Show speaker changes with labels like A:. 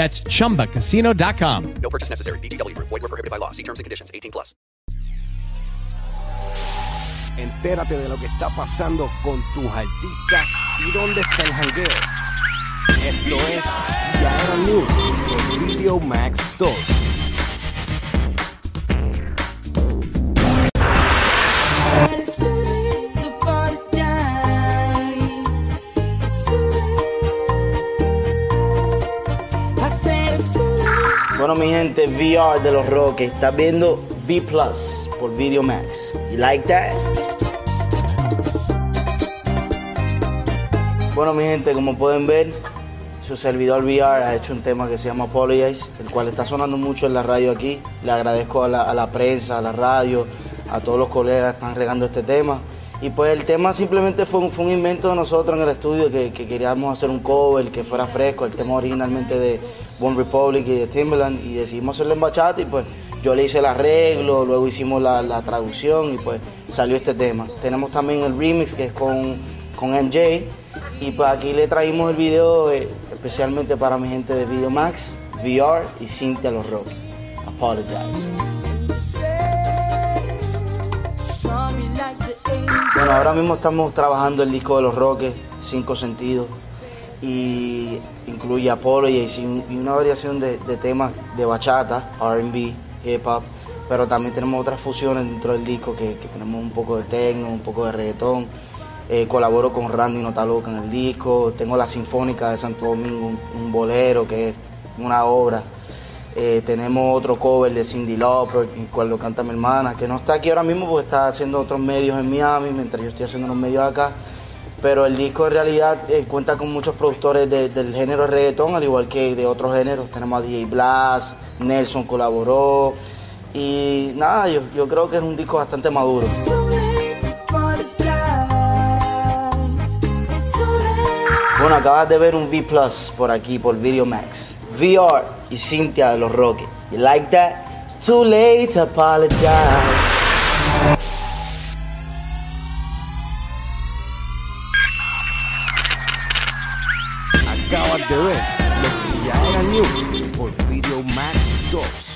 A: That's chumbacasino.com.
B: No purchase necessary. VGW Group. Void were prohibited by law. See terms and conditions. 18 plus.
C: Entérate de lo que está pasando con tus artistas y dónde está el jangueo. Esto es Yaera News en Video Max 2.
D: Bueno, mi gente, VR de los Rockets. Estás viendo B Plus por Video Max. You like that? Bueno, mi gente, como pueden ver, su servidor VR ha hecho un tema que se llama Apologize, el cual está sonando mucho en la radio aquí. Le agradezco a la, a la prensa, a la radio, a todos los colegas que están regando este tema. Y pues el tema simplemente fue un, fue un invento de nosotros en el estudio que, que queríamos hacer un cover que fuera fresco, el tema originalmente de One Republic y de Timberland y decidimos hacerlo en bachata y pues yo le hice el arreglo, luego hicimos la, la traducción y pues salió este tema. Tenemos también el remix que es con, con MJ y pues aquí le traímos el video eh, especialmente para mi gente de Video Max, VR y Cintia Los Rock. Apologize. Bueno, ahora mismo estamos trabajando el disco de los Roques, Cinco Sentidos, y incluye Apolo y, y una variación de, temas de bachata, RB, hip hop, pero también tenemos otras fusiones dentro del disco que, tenemos un poco de techno, un poco de reggaetón. Eh, colaboro con Randy Notaloca en el disco, tengo la Sinfónica de Santo Domingo, un, bolero que es una obra. Eh, tenemos otro cover de Cindy Lauper, el cual lo canta mi hermana, que no está aquí ahora mismo porque está haciendo otros medios en Miami, mientras yo estoy haciendo unos medios acá. Pero el disco en realidad eh, cuenta con muchos productores de- del género reggaetón, al igual que de otros géneros. Tenemos a DJ Blas, Nelson colaboró. Y nada, yo, yo creo que es un disco bastante maduro. Bueno, acabas de ver un V Plus por aquí, por Video Max. VR y Cintia de los Rockets. You like that? Too late to apologize.
C: Acabas de ver lo que news por Video Max 2.